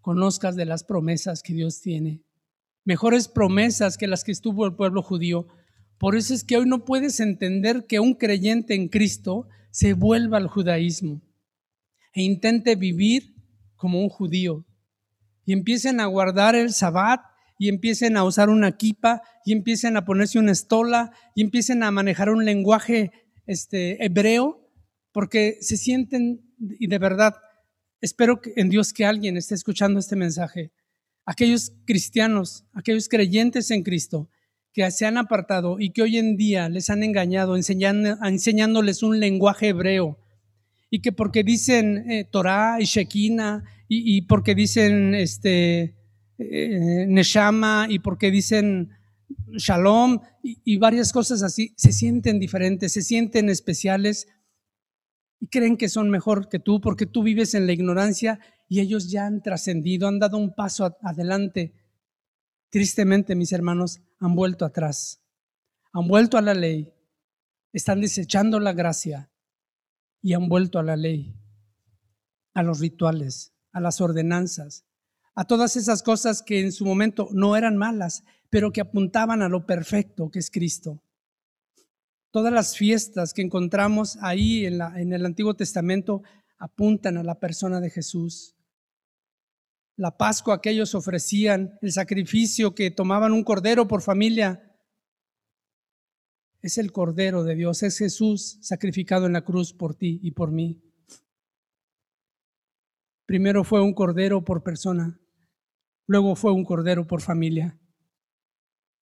conozcas de las promesas que Dios tiene. Mejores promesas que las que estuvo el pueblo judío. Por eso es que hoy no puedes entender que un creyente en Cristo se vuelva al judaísmo e intente vivir como un judío y empiecen a guardar el sabbat y empiecen a usar una kipa y empiecen a ponerse una estola y empiecen a manejar un lenguaje este, hebreo porque se sienten, y de verdad, espero en Dios que alguien esté escuchando este mensaje, aquellos cristianos, aquellos creyentes en Cristo que se han apartado y que hoy en día les han engañado enseñándoles un lenguaje hebreo y que porque dicen eh, Torah y Shekinah y, porque dicen este, eh, Neshama y porque dicen Shalom y, varias cosas así, se sienten diferentes, se sienten especiales y creen que son mejor que tú porque tú vives en la ignorancia y ellos ya han trascendido, han dado un paso adelante. Tristemente, mis hermanos, han vuelto atrás, han vuelto a la ley, están desechando la gracia y han vuelto a la ley, a los rituales, a las ordenanzas, a todas esas cosas que en su momento no eran malas, pero que apuntaban a lo perfecto que es Cristo. Todas las fiestas que encontramos ahí en, el Antiguo Testamento apuntan a la persona de Jesús. La Pascua que ellos ofrecían, el sacrificio que tomaban un cordero por familia, es el cordero de Dios, es Jesús sacrificado en la cruz por ti y por mí. Primero fue un cordero por persona, luego fue un cordero por familia.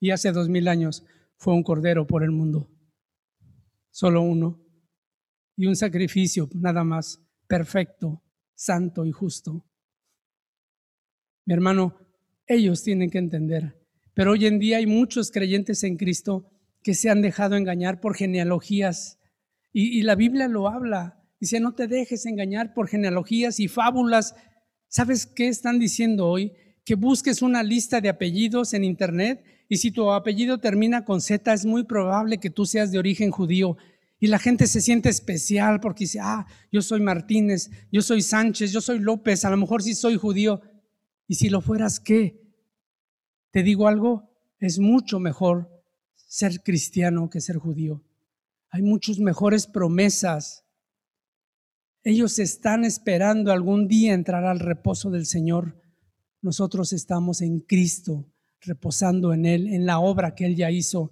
Y hace dos mil años fue un cordero por el mundo. Solo uno. Y un sacrificio nada más, perfecto, santo y justo. Mi hermano, ellos tienen que entender. Pero hoy en día hay muchos creyentes en Cristo que se han dejado engañar por genealogías. Y, la Biblia lo habla. Dice, no te dejes engañar por genealogías y fábulas. ¿Sabes qué están diciendo hoy? Que busques una lista de apellidos en Internet y si tu apellido termina con Z, es muy probable que tú seas de origen judío. Y la gente se siente especial porque dice, ah, yo soy Martínez, yo soy Sánchez, yo soy López, a lo mejor sí soy judío. Y si lo fueras, ¿qué? Te digo algo, es mucho mejor ser cristiano que ser judío. Hay muchas mejores promesas. Ellos están esperando algún día entrar al reposo del Señor. Nosotros estamos en Cristo reposando en Él, en la obra que Él ya hizo.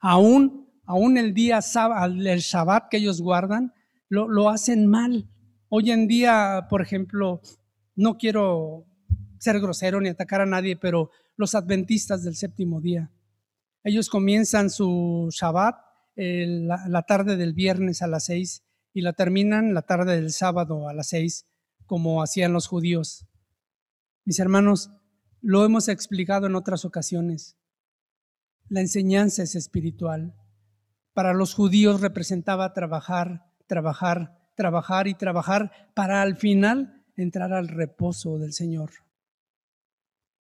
Aún, aún el día, el Shabbat que ellos guardan, lo, lo hacen mal. Hoy en día, por ejemplo, no quiero ser grosero ni atacar a nadie, pero los adventistas del séptimo día, ellos comienzan su Shabbat la, la, tarde del viernes a las seis y la terminan la tarde del sábado a las seis, como hacían los judíos. Mis hermanos, lo hemos explicado en otras ocasiones. La enseñanza es espiritual. Para los judíos representaba trabajar, trabajar, trabajar y trabajar para al final entrar al reposo del Señor.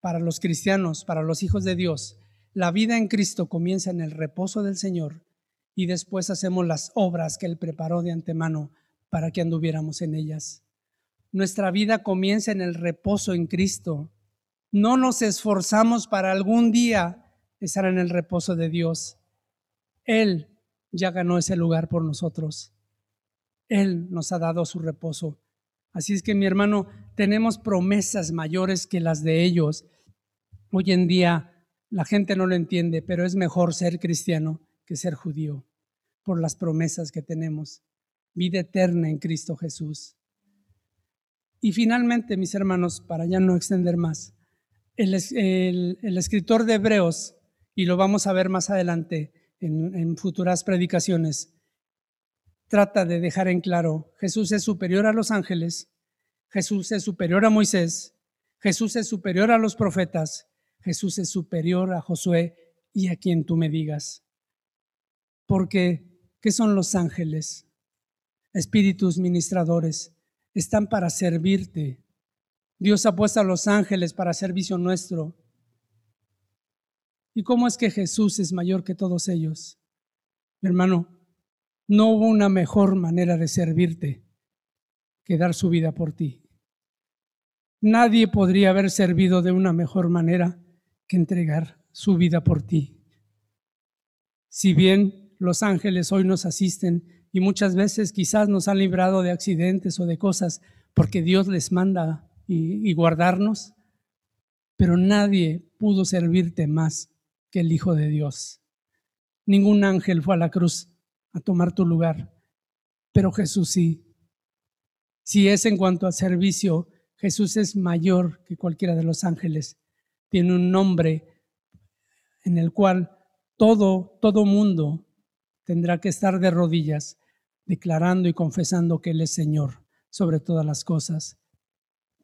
Para los cristianos, para los hijos de Dios, la vida en Cristo comienza en el reposo del Señor y después hacemos las obras que Él preparó de antemano para que anduviéramos en ellas. Nuestra vida comienza en el reposo en Cristo no nos esforzamos para algún día estar en el reposo de Dios. Él ya ganó ese lugar por nosotros. Él nos ha dado su reposo. Así es que mi hermano, tenemos promesas mayores que las de ellos. Hoy en día la gente no lo entiende, pero es mejor ser cristiano que ser judío por las promesas que tenemos. Vida eterna en Cristo Jesús. Y finalmente, mis hermanos, para ya no extender más, el, escritor de Hebreos, y lo vamos a ver más adelante en, futuras predicaciones, trata de dejar en claro, Jesús es superior a los ángeles, Jesús es superior a Moisés, Jesús es superior a los profetas, Jesús es superior a Josué y a quien tú me digas. Porque, ¿qué son los ángeles? Espíritus ministradores, están para servirte, Dios ha puesto a los ángeles para servicio nuestro. ¿Y cómo es que Jesús es mayor que todos ellos? hermano, no hubo una mejor manera de servirte que dar su vida por ti. Nadie podría haber servido de una mejor manera que entregar su vida por ti. Si bien los ángeles hoy nos asisten y muchas veces quizás nos han librado de accidentes o de cosas porque Dios les manda y, guardarnos, pero nadie pudo servirte más que el Hijo de Dios. Ningún ángel fue a la cruz a tomar tu lugar, pero Jesús sí. Si es en cuanto a servicio, Jesús es mayor que cualquiera de los ángeles. Tiene un nombre en el cual todo, todo mundo tendrá que estar de rodillas, declarando y confesando que Él es Señor sobre todas las cosas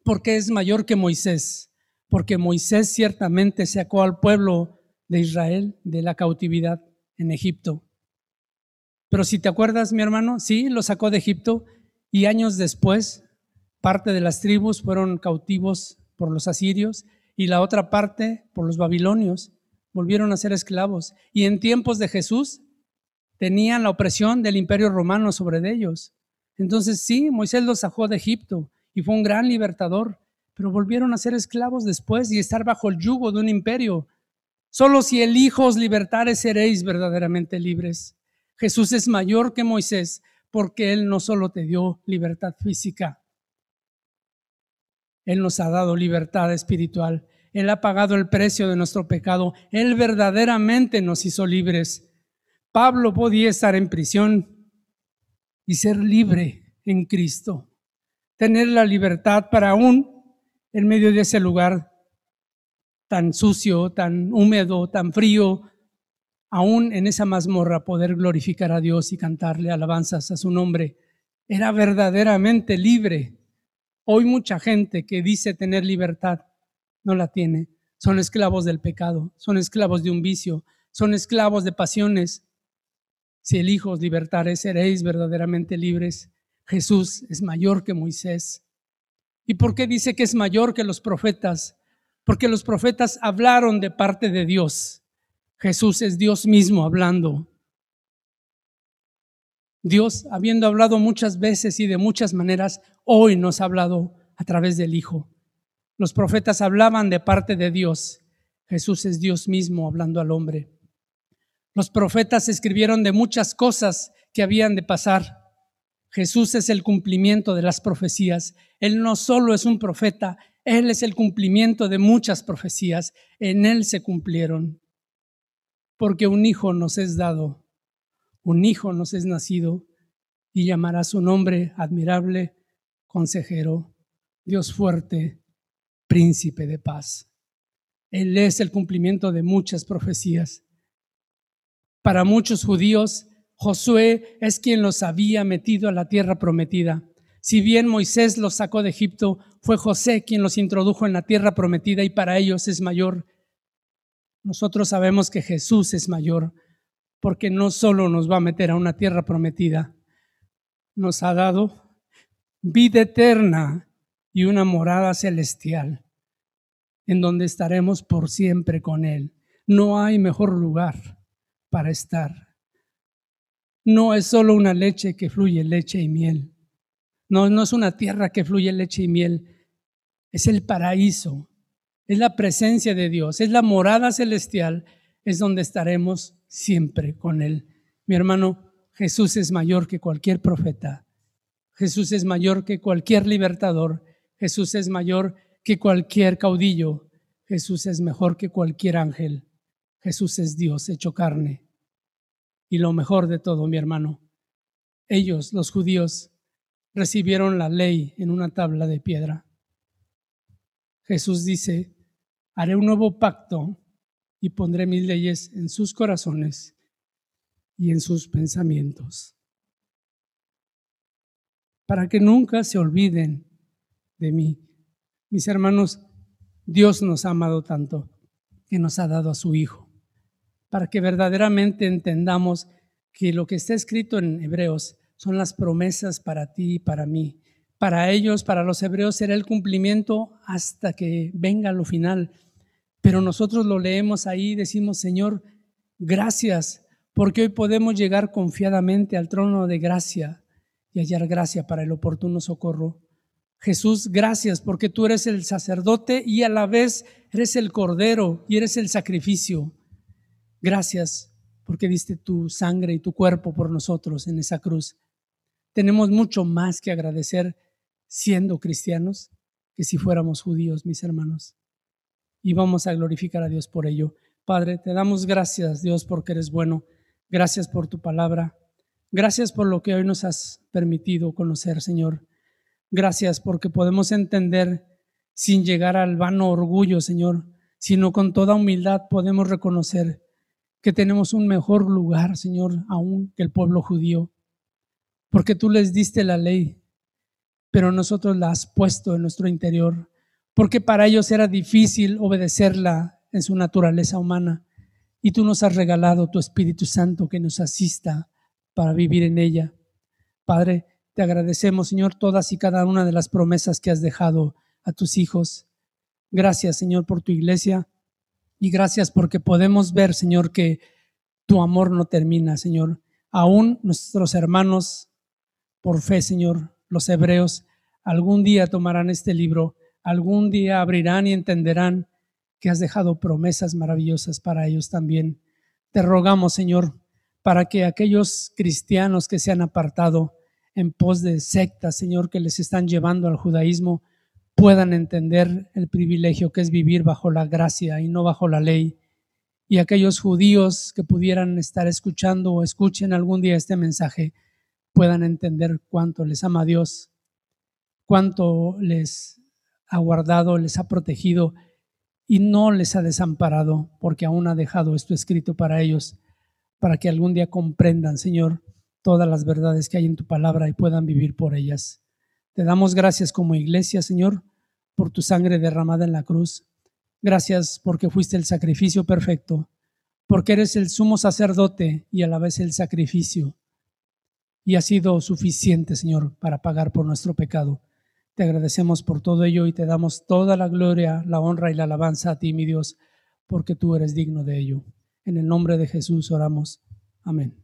porque es mayor que Moisés, porque Moisés ciertamente sacó al pueblo de Israel de la cautividad en Egipto. Pero si te acuerdas, mi hermano, sí, lo sacó de Egipto y años después parte de las tribus fueron cautivos por los asirios y la otra parte por los babilonios. Volvieron a ser esclavos. Y en tiempos de Jesús tenían la opresión del imperio romano sobre ellos. Entonces sí, Moisés los sacó de Egipto y fue un gran libertador, pero volvieron a ser esclavos después y estar bajo el yugo de un imperio. Solo si el Hijo seréis verdaderamente libres. Jesús es mayor que Moisés porque Él no solo te dio libertad física, Él nos ha dado libertad espiritual. Él ha pagado el precio de nuestro pecado. Él verdaderamente nos hizo libres. Pablo podía estar en prisión y ser libre en Cristo tener la libertad para aún en medio de ese lugar tan sucio, tan húmedo, tan frío, aún en esa mazmorra poder glorificar a Dios y cantarle alabanzas a su nombre. Era verdaderamente libre. Hoy mucha gente que dice tener libertad no la tiene. Son esclavos del pecado, son esclavos de un vicio, son esclavos de pasiones. Si el Hijo os libertare, seréis verdaderamente libres. Jesús es mayor que Moisés. ¿Y por qué dice que es mayor que los profetas? Porque los profetas hablaron de parte de Dios. Jesús es Dios mismo hablando. Dios, habiendo hablado muchas veces y de muchas maneras, hoy nos ha hablado a través del Hijo. Los profetas hablaban de parte de Dios. Jesús es Dios mismo hablando al hombre. Los profetas escribieron de muchas cosas que habían de pasar. Jesús es el cumplimiento de las profecías. Él no solo es un profeta, Él es el cumplimiento de muchas profecías. En Él se cumplieron. Porque un hijo nos es dado, un hijo nos es nacido, y llamará su nombre admirable, consejero, Dios fuerte, príncipe de paz. Él es el cumplimiento de muchas profecías. Para muchos judíos, Josué es quien los había metido a la tierra prometida. Si bien Moisés los sacó de Egipto, fue José quien los introdujo en la tierra prometida y para ellos es mayor. Nosotros sabemos que Jesús es mayor porque no solo nos va a meter a una tierra prometida, nos ha dado vida eterna y una morada celestial en donde estaremos por siempre con Él. No hay mejor lugar para estar. No es solo una leche que fluye leche y miel. No, no es una tierra que fluye leche y miel. Es el paraíso. Es la presencia de Dios. Es la morada celestial. Es donde estaremos siempre con Él. Mi hermano, Jesús es mayor que cualquier profeta. Jesús es mayor que cualquier libertador. Jesús es mayor que cualquier caudillo. Jesús es mejor que cualquier ángel. Jesús es Dios hecho carne. Y lo mejor de todo, mi hermano, ellos, los judíos, recibieron la ley en una tabla de piedra. Jesús dice, haré un nuevo pacto y pondré mis leyes en sus corazones y en sus pensamientos, para que nunca se olviden de mí. Mis hermanos, Dios nos ha amado tanto que nos ha dado a su Hijo para que verdaderamente entendamos que lo que está escrito en Hebreos son las promesas para ti y para mí. Para ellos, para los hebreos, será el cumplimiento hasta que venga lo final. Pero nosotros lo leemos ahí y decimos, Señor, gracias, porque hoy podemos llegar confiadamente al trono de gracia y hallar gracia para el oportuno socorro. Jesús, gracias, porque tú eres el sacerdote y a la vez eres el cordero y eres el sacrificio. Gracias porque diste tu sangre y tu cuerpo por nosotros en esa cruz. Tenemos mucho más que agradecer siendo cristianos que si fuéramos judíos, mis hermanos. Y vamos a glorificar a Dios por ello. Padre, te damos gracias, Dios, porque eres bueno. Gracias por tu palabra. Gracias por lo que hoy nos has permitido conocer, Señor. Gracias porque podemos entender sin llegar al vano orgullo, Señor, sino con toda humildad podemos reconocer que tenemos un mejor lugar, Señor, aún que el pueblo judío, porque tú les diste la ley, pero nosotros la has puesto en nuestro interior, porque para ellos era difícil obedecerla en su naturaleza humana, y tú nos has regalado tu Espíritu Santo que nos asista para vivir en ella. Padre, te agradecemos, Señor, todas y cada una de las promesas que has dejado a tus hijos. Gracias, Señor, por tu iglesia. Y gracias porque podemos ver, Señor, que tu amor no termina, Señor. Aún nuestros hermanos, por fe, Señor, los hebreos, algún día tomarán este libro, algún día abrirán y entenderán que has dejado promesas maravillosas para ellos también. Te rogamos, Señor, para que aquellos cristianos que se han apartado en pos de sectas, Señor, que les están llevando al judaísmo, puedan entender el privilegio que es vivir bajo la gracia y no bajo la ley. Y aquellos judíos que pudieran estar escuchando o escuchen algún día este mensaje puedan entender cuánto les ama Dios, cuánto les ha guardado, les ha protegido y no les ha desamparado, porque aún ha dejado esto escrito para ellos, para que algún día comprendan, Señor, todas las verdades que hay en tu palabra y puedan vivir por ellas. Te damos gracias como iglesia, Señor, por tu sangre derramada en la cruz. Gracias porque fuiste el sacrificio perfecto, porque eres el sumo sacerdote y a la vez el sacrificio. Y ha sido suficiente, Señor, para pagar por nuestro pecado. Te agradecemos por todo ello y te damos toda la gloria, la honra y la alabanza a ti, mi Dios, porque tú eres digno de ello. En el nombre de Jesús oramos. Amén.